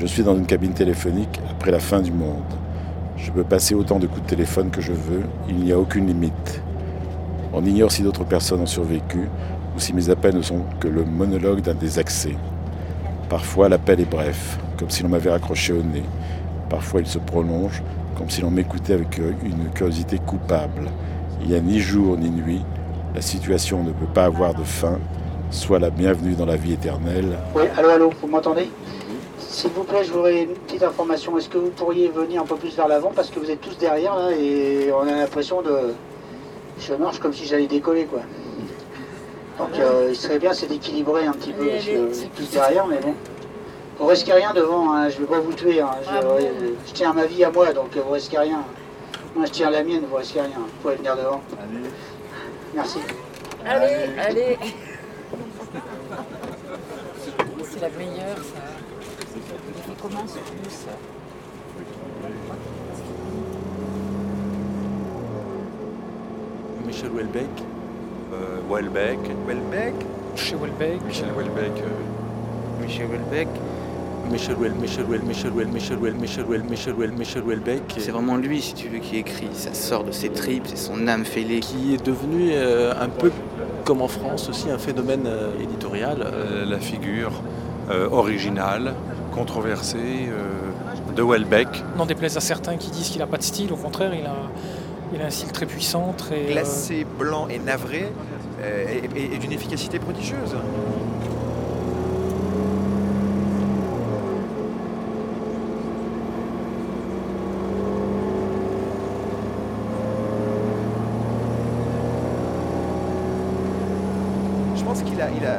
Je suis dans une cabine téléphonique après la fin du monde. Je peux passer autant de coups de téléphone que je veux, il n'y a aucune limite. On ignore si d'autres personnes ont survécu ou si mes appels ne sont que le monologue d'un des accès. Parfois l'appel est bref, comme si l'on m'avait raccroché au nez. Parfois il se prolonge, comme si l'on m'écoutait avec une curiosité coupable. Il n'y a ni jour ni nuit, la situation ne peut pas avoir de fin, soit la bienvenue dans la vie éternelle. Oui, allô, allô, vous m'entendez? S'il vous plaît, je voudrais une petite information. Est-ce que vous pourriez venir un peu plus vers l'avant parce que vous êtes tous derrière là et on a l'impression de. Je marche comme si j'allais décoller quoi. Donc euh, il serait bien c'est d'équilibrer un petit peu parce que vous êtes tous derrière, mais bon. Vous risquez rien devant, hein, je ne vais pas vous tuer. Hein. Je, je, tiens ma vie à moi, donc vous risquez rien. Moi je tiens la mienne, vous risquez rien. Vous pouvez venir devant. Merci. Allez, allez. C'est la meilleure, ça. Il commence plus. Michel Houellebecq. Euh, Houellebecq. Houellebecq. Chez Houellebecq. Michel Houellebecq. euh, Michel Houellebecq. Michel Houel, Michel Houel, Michel Houel, Michel Houel, Michel Houel, Michel Houel, Michel Houellebecq. C'est vraiment lui, si tu veux, qui écrit. Ça sort de ses tripes, c'est son âme fêlée. qui est devenu euh, un peu comme en France aussi un phénomène euh, éditorial. la figure euh, originale, controversée euh, de Houellebecq. N'en déplaise à certains qui disent qu'il n'a pas de style, au contraire, il a, il a un style très puissant, très. euh, Glacé, blanc et navré, euh, et, et- et d'une efficacité prodigieuse. Je pense qu'il a, il a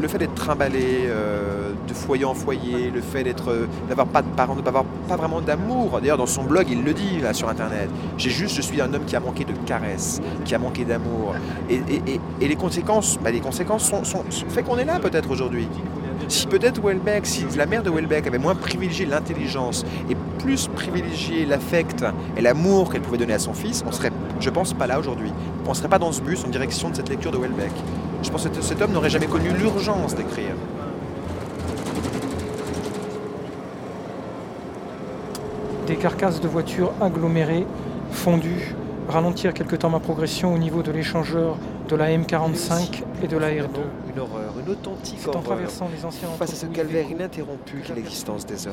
le fait d'être trimballé euh, de foyer en foyer, le fait d'être, euh, d'avoir pas de parents, de pas avoir pas vraiment d'amour. D'ailleurs, dans son blog, il le dit sur Internet. J'ai juste, je suis un homme qui a manqué de caresses, qui a manqué d'amour. Et, les conséquences, bah, les conséquences sont- fait qu'on est là peut-être aujourd'hui. Si peut-être Welbeck, si la mère de Welbeck avait moins privilégié l'intelligence et plus privilégié l'affect et l'amour qu'elle pouvait donner à son fils, on serait, je pense, pas là aujourd'hui. On ne serait pas dans ce bus en direction de cette lecture de Welbeck. Je pense que cet homme n'aurait jamais connu l'urgence d'écrire. Des carcasses de voitures agglomérées, fondues, ralentir quelque temps ma progression au niveau de l'échangeur de la M45 et de la R2. Une horreur, une authentique C'est en horreur. traversant les anciens Face à ce calvaire ininterrompu qu'est l'existence des hommes.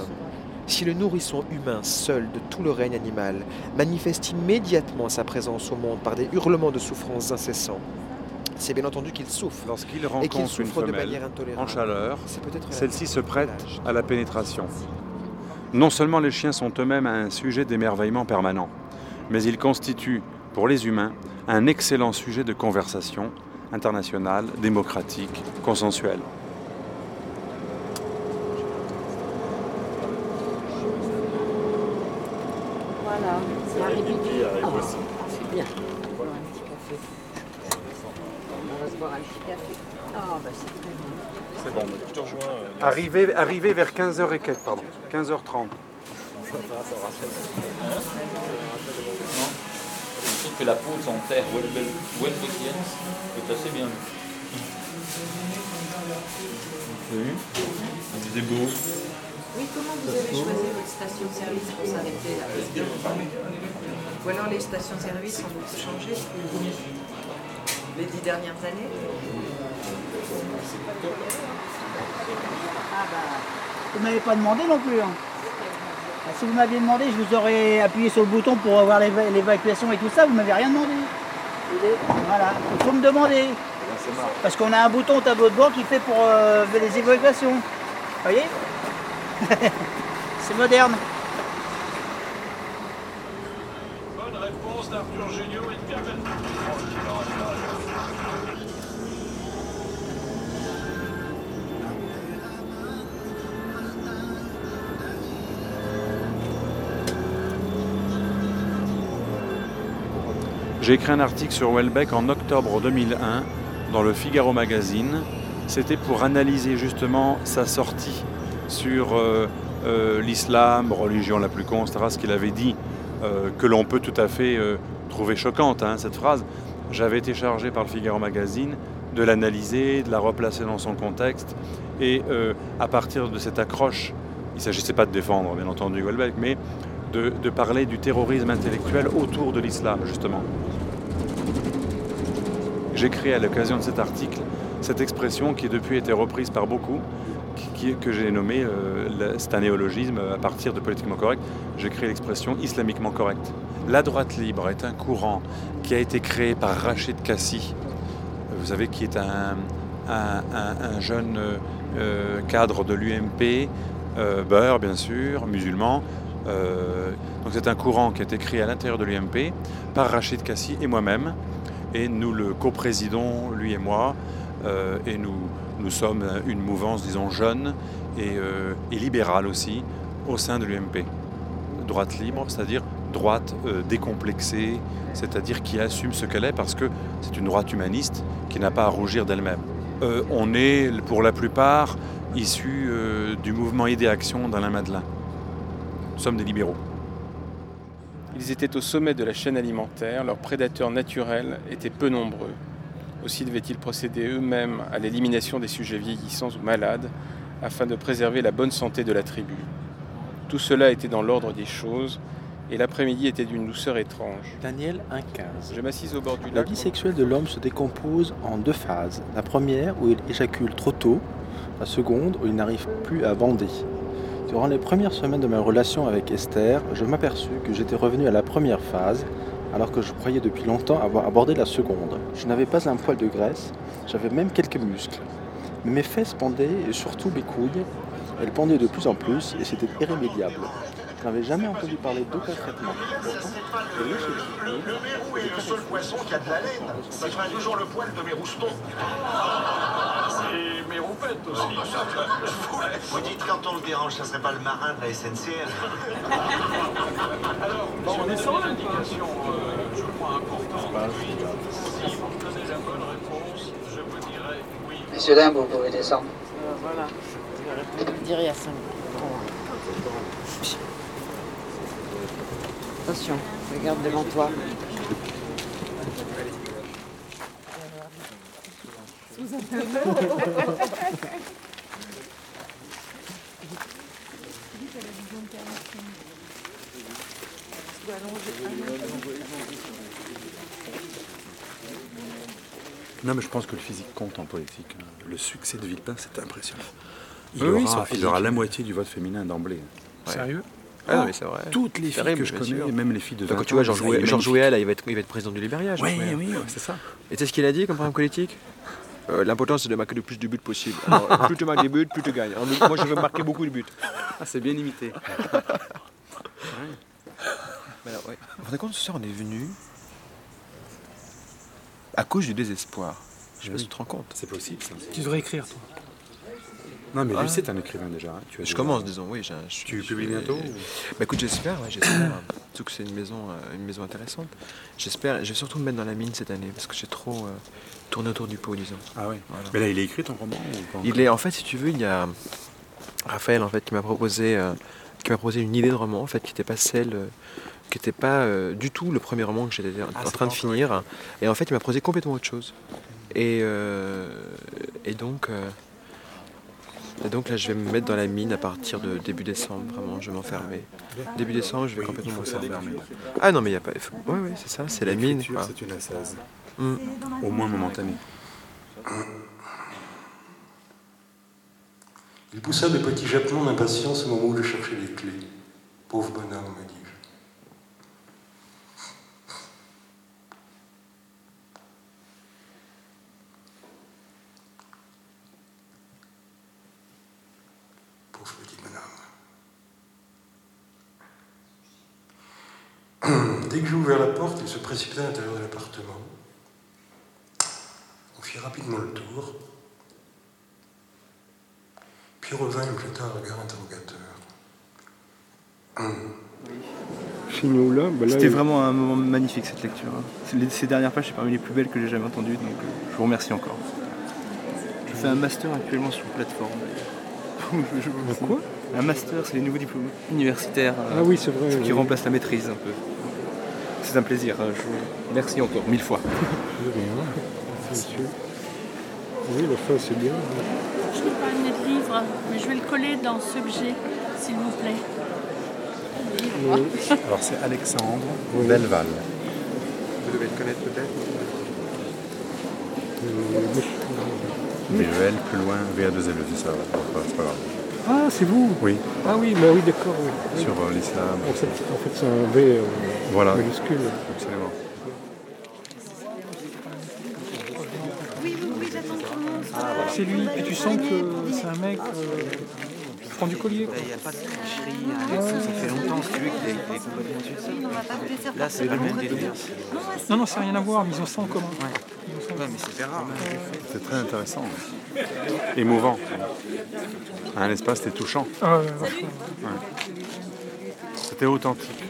Si le nourrisson humain, seul de tout le règne animal, manifeste immédiatement sa présence au monde par des hurlements de souffrance incessants, c'est bien entendu qu'il souffre. Lorsqu'il Et qu'il rencontre une souffre de manière intolérable. en chaleur, celle-ci se prête à la pénétration. Non seulement les chiens sont eux-mêmes un sujet d'émerveillement permanent, mais ils constituent, pour les humains, un excellent sujet de conversation internationale, démocratique, consensuelle. Voilà, c'est arrivé. Ah, c'est bien. On va boire un petit café. On va se boire un petit café. Ah, bah c'est très. C'est bon, je te rejoins. Arrivé, arrivé vers 15h et quelques, pardon, 15h30. Je trouve que la pose en terre welbeckienne est assez bien. Vous avez vu? C'est beau. Oui, comment vous avez choisi votre station-service pour s'arrêter là? Ou alors les stations-service ont beaucoup changé les dix dernières années Ah bah, vous m'avez pas demandé non plus. hein. Ah, Si vous m'aviez demandé, je vous aurais appuyé sur le bouton pour avoir l'éva- l'évacuation et tout ça, vous m'avez rien demandé. Voilà, il faut me demander. Parce qu'on a un bouton au tableau de bord qui fait pour euh, les évacuations. Vous voyez C'est moderne. Bonne réponse d'Arthur Géniaud J'ai écrit un article sur Welbeck en octobre 2001 dans le Figaro Magazine. C'était pour analyser justement sa sortie sur euh, euh, l'islam, religion la plus con, etc. Ce qu'il avait dit, euh, que l'on peut tout à fait trouver choquante, hein, cette phrase. J'avais été chargé par le Figaro Magazine de l'analyser, de la replacer dans son contexte. Et à partir de cette accroche ne s'agissait pas de défendre, bien entendu, Welbeck, mais de, parler du terrorisme intellectuel autour de l'islam, justement. J'ai créé à l'occasion de cet article cette expression qui depuis a été reprise par beaucoup, que j'ai nommée, euh, c'est un néologisme à partir de politiquement correct, j'ai créé l'expression islamiquement correct. La droite libre est un courant qui a été créé par Rachid Kassi, vous savez, qui est un, un, un, un jeune euh, cadre de l'UMP, euh, beurre bien sûr, musulman. Euh, c'est un courant qui a été créé à l'intérieur de l'UMP par Rachid Kassi et moi-même. Et nous le coprésidons, lui et moi, euh, et nous, sommes une mouvance, disons, jeune et, euh, libérale aussi au sein de l'UMP. Droite libre, c'est-à-dire droite décomplexée, c'est-à-dire qui assume ce qu'elle est parce que c'est une droite humaniste qui n'a pas à rougir d'elle-même. On est pour la plupart issus du mouvement Idée-Action d'Alain Madelin. Nous sommes des libéraux. Ils étaient au sommet de la chaîne alimentaire, leurs prédateurs naturels étaient peu nombreux. Aussi devaient-ils procéder eux-mêmes à l'élimination des sujets vieillissants ou malades afin de préserver la bonne santé de la tribu. Tout cela était dans l'ordre des choses et l'après-midi était d'une douceur étrange. Daniel 1.15. Je m'assise au bord du La vie sexuelle de l'homme se décompose en deux phases. La première où il éjacule trop tôt, la seconde où il n'arrive plus à bander. Durant les premières semaines de ma relation avec Esther, je m'aperçus que j'étais revenu à la première phase, alors que je croyais depuis longtemps avoir abordé la seconde. Je n'avais pas un poil de graisse, j'avais même quelques muscles. Mais mes fesses pendaient et surtout mes couilles, elles pendaient de plus en plus et c'était irrémédiable. Je n'avais jamais entendu parler d'aucun traitement. Le mérou est le seul poisson qui a de la laine? Ça toujours le poil de mes roustons. Et mes roupettes aussi. Vous dites quand on le dérange, ça serait pas le marin de la SNCF Alors, on est sans indication, euh, je crois, importante. Oui. Si vous me donnez la bonne réponse, je vous dirai oui. Messieurs, dames, vous pouvez descendre. voilà. Je vais le dire il y a 5 Attention, regarde devant toi. Non, mais je pense que le physique compte en politique. Le succès de Villepin, c'est impressionnant. Il Oui, aura, il aura la moitié du vote féminin d'emblée. Sérieux Ah non, mais c'est vrai. Toutes les filles que je connais, sûr. et même les filles de 20 Quand tu vois Georges Weah, il va être, président du Libéria. Oui, oui, c'est ça. Et tu sais ce qu'il a dit comme programme politique? Euh, L'important c'est de marquer le plus de buts possible. Alors, plus tu marques des buts, plus tu gagnes. Alors, moi je veux marquer beaucoup de buts. Ah, c'est bien imité. Mais alors, ouais. Vous vous rendez compte, ce soir on est venu à cause du désespoir. Je sais pas si tu te rends compte. C'est possible, ça. Tu devrais écrire, toi. Non, mais Ah. lui, c'est un écrivain déjà. hein. Tu as Je déjà- commence, disons, oui. j'ai un- je- Tu je- publies bientôt ou- Bah écoute, j'espère, ouais, j'espère. Surtout que c'est une maison, euh, une maison intéressante. J'espère, je vais surtout me mettre dans la mine cette année parce que j'ai trop euh, tourné autour du pot, disons. Ah ouais. Voilà. Mais là, il est écrit ton roman ou pas Il est, en fait, si tu veux, il y a Raphaël en fait qui m'a proposé, euh, qui m'a proposé une idée de roman en fait qui n'était pas celle, euh, qui n'était pas du tout le premier roman que j'étais en Ah, en train de finir. Et en fait, il m'a proposé complètement autre chose. Et et donc. Et donc là, je vais me mettre dans la mine à partir de début décembre, vraiment, je vais m'enfermer. Début décembre, je vais Oui, complètement m'enfermer. Ah non, mais il n'y a pas. Ouais, ouais, c'est ça, c'est la mine. C'est une assaise. Mm. Au moins momentanée. Il poussa de petits jappements d'impatience au moment où je cherchais les clés. Pauvre bonhomme, me dis-je. Pauvre petit bonhomme. Dès que j'ai ouvert la porte, il se précipita à l'intérieur de l'appartement. On fit rapidement le tour. Puis revint et me jeta un regard interrogateur. Là, bah C'était il- vraiment un moment magnifique cette lecture. hein. Ces dernières pages, c'est parmi les plus belles que j'ai jamais entendues, donc euh, je vous remercie encore. Je fais un master actuellement sur plateforme. Quoi? Un master, c'est les nouveaux diplômes universitaires euh, Ah oui, c'est vrai, ce qui oui. remplace la maîtrise un peu. C'est un plaisir. hein, je vous Merci encore, mille fois. De rien, monsieur. Oui, la fin c'est bien. Je n'ai pas amené de livre, mais je vais le coller dans ce j'ai. s'il vous plaît. Alors c'est Alexandre Belval. Vous devez le connaître peut-être? VEL, plus loin, VA2LE, c'est ça, c'est pas grave. Ah, c'est vous Oui, Ah oui, bah oui, d'accord. Oui. Sur euh, l'islam. En fait, en fait, c'est un V euh, Voilà. majuscule. Absolument. Oui, oui, oui, j'attends tout le monde C'est lui, et tu sens que c'est un mec euh, qui prend du collier. Il n'y a pas de tricherie, hein. ça fait longtemps si tu veux qu'il est, complètement au-dessus de ça. Oui, mais on va pas vous laisser Là, c'est pas le même délire. Non, Non, non, c'est rien à voir, mais ils ont ça en commun. Ouais, mais. C'est très intéressant. Émouvant. Un espace, c'était touchant. Ah, ouais, vachement. Ouais. C'était authentique.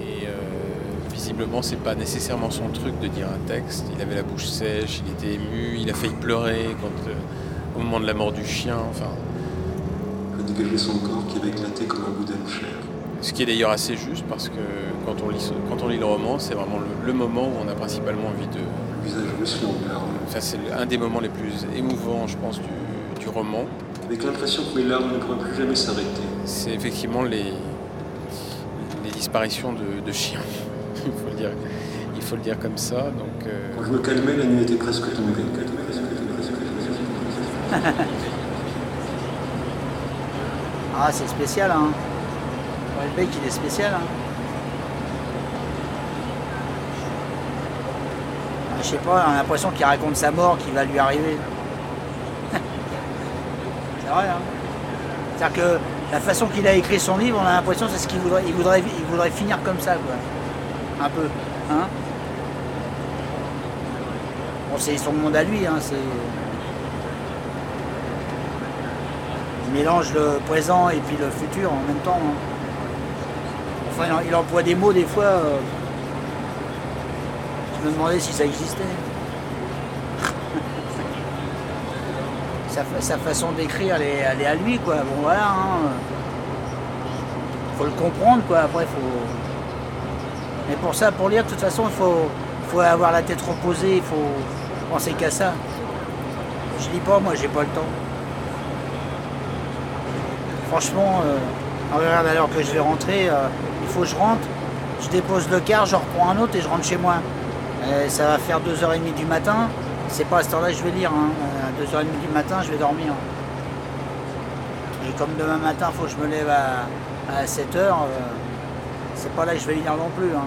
Et euh, visiblement, c'est pas nécessairement son truc de dire un texte. Il avait la bouche sèche, il était ému, il a failli pleurer quand, euh, au moment de la mort du chien. Enfin, Je dégageais son corps qui avait éclaté comme un bout chair. Ce qui est d'ailleurs assez juste parce que quand on lit, quand on lit le roman, c'est vraiment le, le moment où on a principalement envie de. Le visage de. Enfin, c'est un des moments les plus émouvants, je pense, du, du roman. Avec l'impression que mes larmes ne pourraient plus jamais s'arrêter. C'est effectivement les, les disparitions de, de chiens. il, faut le dire, il faut le dire comme ça. Donc, euh, Quand je me calmais, la nuit était presque tombée. Ah, c'est spécial, hein. Il est spécial, hein. Ah, Je sais pas, on a l'impression qu'il raconte sa mort qui va lui arriver. c'est vrai, hein. C'est-à-dire que la façon qu'il a écrit son livre, on a l'impression c'est ce qu'il voudrait, il voudrait, il voudrait finir comme ça, quoi. Un peu, hein. Bon, c'est son monde à lui, hein, c'est... Il mélange le présent et puis le futur en même temps. hein. Enfin, il- emploie des mots des fois. euh, Je me demandais si ça existait. sa, fa- sa façon d'écrire, elle est, à lui, quoi. Bon, voilà. hein. Faut le comprendre, quoi. Après, faut. Mais pour ça, pour lire, de toute façon, il faut, faut avoir la tête reposée. Il faut penser qu'à ça. Je lis pas, moi, j'ai pas le temps. Franchement, euh, regarde, alors que je vais rentrer, euh, il faut que je rentre, je dépose le car, je reprends un autre et je rentre chez moi. Euh, ça va faire 2h30 du matin, c'est pas à cette heure-là que je vais lire. Hein. Euh, À 2h30 du matin, je vais dormir. Et comme demain matin, il faut que je me lève à, 7h, c'est pas là que je vais lire non plus. hein.